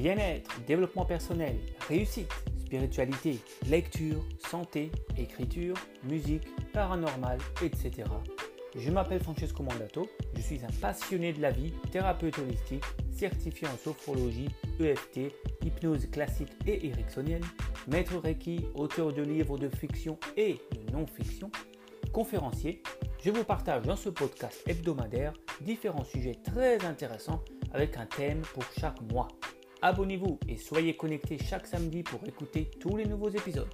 Bien-être, développement personnel, réussite, spiritualité, lecture, santé, écriture, musique, paranormal, etc. Je m'appelle Francesco Mandato, je suis un passionné de la vie, thérapeute holistique, certifié en sophrologie, EFT, hypnose classique et ericksonienne, maître Reiki, auteur de livres de fiction et de non-fiction, conférencier. Je vous partage dans ce podcast hebdomadaire différents sujets très intéressants avec un thème pour chaque mois. Abonnez-vous et soyez connectés chaque samedi pour écouter tous les nouveaux épisodes.